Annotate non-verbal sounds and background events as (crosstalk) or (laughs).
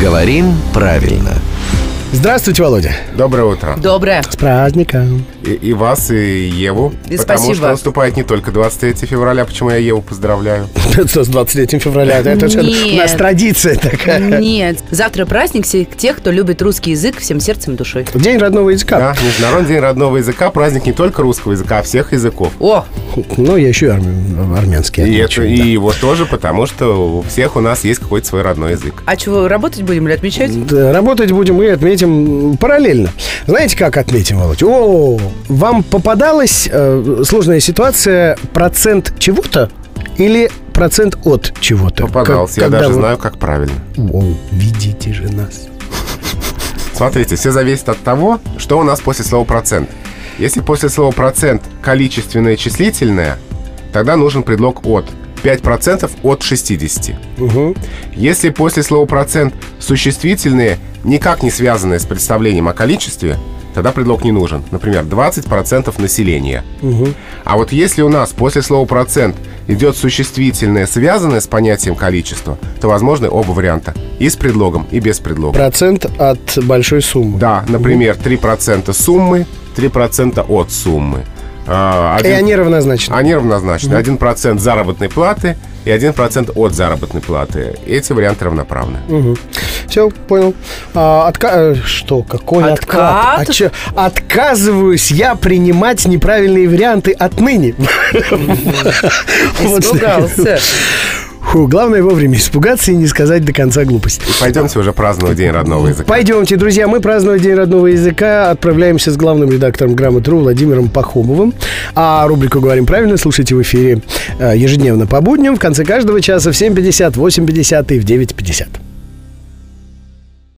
Говорим правильно. Здравствуйте, Володя. Доброе утро. Доброе. С праздником. И, и вас, и Еву. И потому спасибо. что наступает не только 23 февраля, почему я Еву поздравляю. С 23 февраля. Это у нас традиция такая. Нет. Завтра праздник всех тех, кто любит русский язык всем сердцем и душой. День родного языка. Да, Международный день родного языка, праздник не только русского языка, а всех языков. О, Ну, я еще и армя- армянский И, отмечу, это, да. и его тоже, потому что у всех у нас есть какой-то свой родной язык. а чего, работать будем или отмечать? Да, Работать будем и отметим параллельно. Знаете, как отметим, Володь? О, вам попадалась э, сложная ситуация процент чего-то или процент от чего-то? Попадался, Как- я даже вы- знаю, как правильно. О, видите же нас. Смотрите, все зависит от того, что у нас после слова процент. Если после слова процент количественное числительное, тогда нужен предлог от. 5% от 60. Угу. Если после слова процент существительные, никак не связанные с представлением о количестве, тогда предлог не нужен. Например, 20% населения. А вот если у нас после слова процент идет существительное, связанное с понятием количества, то возможны оба варианта. И с предлогом, и без предлога. Процент от большой суммы. Да, например, 3% суммы, 3% от суммы. А, И один- они равнозначны. Они равнозначны. 1% заработной платы и 1% от заработной платы. Эти варианты равноправны. Все, понял. А, отка- э, Что? Какой откат? Откат? А чё? Отказываюсь я принимать неправильные варианты отныне. (laughs) Испугался. Фу, главное вовремя испугаться и не сказать до конца глупость. Пойдемте уже праздновать День родного языка. Пойдемте, друзья, мы праздновать День родного языка. Отправляемся с главным редактором Грамотру Владимиром Пахомовым. А рубрику «Говорим правильно» слушайте в эфире э, ежедневно по будням в конце каждого часа в 7.50, 8.50 и в 9.50.